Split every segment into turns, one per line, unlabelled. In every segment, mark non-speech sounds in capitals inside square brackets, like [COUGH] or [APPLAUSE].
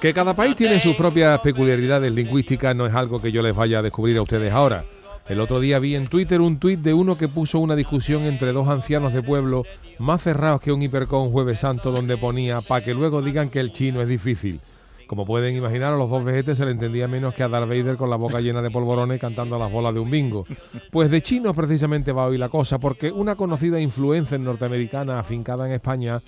Que cada país tiene sus propias peculiaridades lingüísticas no es algo que yo les vaya a descubrir a ustedes ahora. El otro día vi en Twitter un tuit de uno que puso una discusión entre dos ancianos de pueblo más cerrados que un hipercón jueves santo donde ponía para que luego digan que el chino es difícil. Como pueden imaginar, a los dos vejetes se le entendía menos que a Darth Vader con la boca llena de polvorones cantando las bolas de un bingo. Pues de chinos precisamente va hoy la cosa, porque una conocida influencer norteamericana afincada en España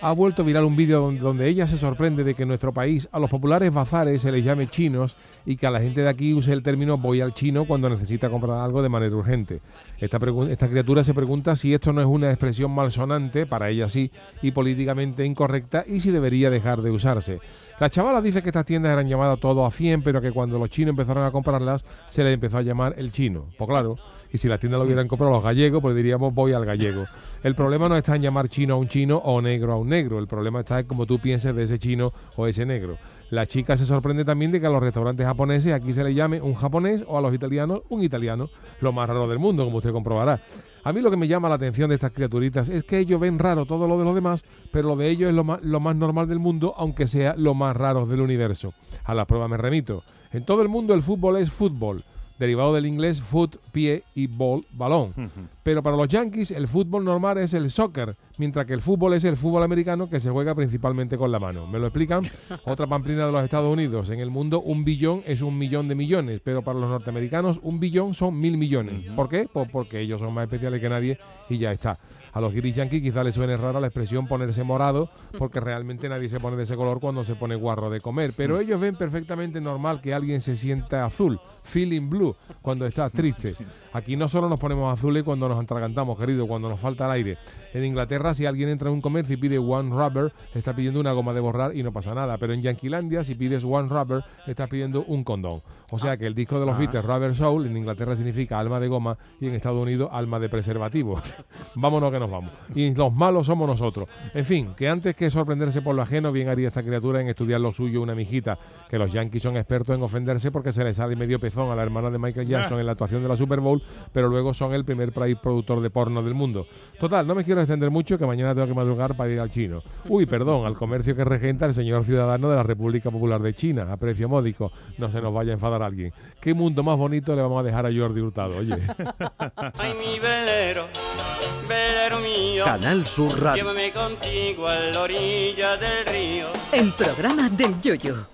ha vuelto viral un vídeo donde, ella se sorprende de que en nuestro país a los populares bazares se les llame chinos y que a la gente de aquí use el término voy al chino cuando necesita comprar algo de manera urgente. Esta, esta criatura se pregunta si esto no es una expresión malsonante, para ella sí, y políticamente incorrecta y si debería dejar de usarse. La chavala dice que estas tiendas eran llamadas todo a 100, pero que cuando los chinos empezaron a comprarlas se les empezó a llamar el chino. Pues claro, y si las tiendas lo hubieran comprado los gallegos, pues diríamos voy al gallego. El problema no está en llamar chino a un chino o negro a un negro, el problema está en cómo tú pienses de ese chino o ese negro. La chica se sorprende también de que a los restaurantes japoneses aquí se le llame un japonés o a los italianos un italiano, lo más raro del mundo, como usted comprobará. A mí lo que me llama la atención de estas criaturitas es que ellos ven raro todo lo de los demás, pero lo de ellos es lo más, lo más normal del mundo, aunque sea lo más raro del universo. A la prueba me remito. En todo el mundo el fútbol es fútbol derivado del inglés foot, pie y ball, balón. Pero para los Yankees el fútbol normal es el soccer, mientras que el fútbol es el fútbol americano que se juega principalmente con la mano. ¿Me lo explican? [LAUGHS] Otra pamplina de los Estados Unidos. En el mundo un billón es un millón de millones, pero para los norteamericanos un billón son mil millones. ¿Por qué? Pues porque ellos son más especiales que nadie y ya está. A los Giri Yankees quizá les suene rara la expresión ponerse morado, porque [LAUGHS] realmente nadie se pone de ese color cuando se pone guarro de comer. Pero ellos ven perfectamente normal que alguien se sienta azul, feeling blue, cuando está triste. Aquí no solo nos ponemos azules cuando nos atragantamos, querido, cuando nos falta el aire. En Inglaterra, si alguien entra en un comercio y pide one rubber, está pidiendo una goma de borrar y no pasa nada. Pero en Yanquilandia, si pides one rubber, estás pidiendo un condón. O sea que el disco de los Beatles, Rubber Soul, en Inglaterra significa alma de goma y en Estados Unidos alma de preservativo. [LAUGHS] Vámonos que no vamos. Y los malos somos nosotros. En fin, que antes que sorprenderse por lo ajeno, bien haría esta criatura en estudiar lo suyo una mijita, que los Yankees son expertos en ofenderse porque se les sale medio pezón a la hermana de Michael Jackson en la actuación de la Super Bowl, pero luego son el primer país productor de porno del mundo. Total, no me quiero extender mucho, que mañana tengo que madrugar para ir al chino. Uy, perdón, al comercio que regenta el señor ciudadano de la República Popular de China, a precio módico. No se nos vaya a enfadar alguien. ¿Qué mundo más bonito le vamos a dejar a Jordi Hurtado? Oye. [LAUGHS]
Ay, mi velero, velero mío.
Canal Sur Radio.
Llévame contigo a la orilla del río.
El programa del Yoyo.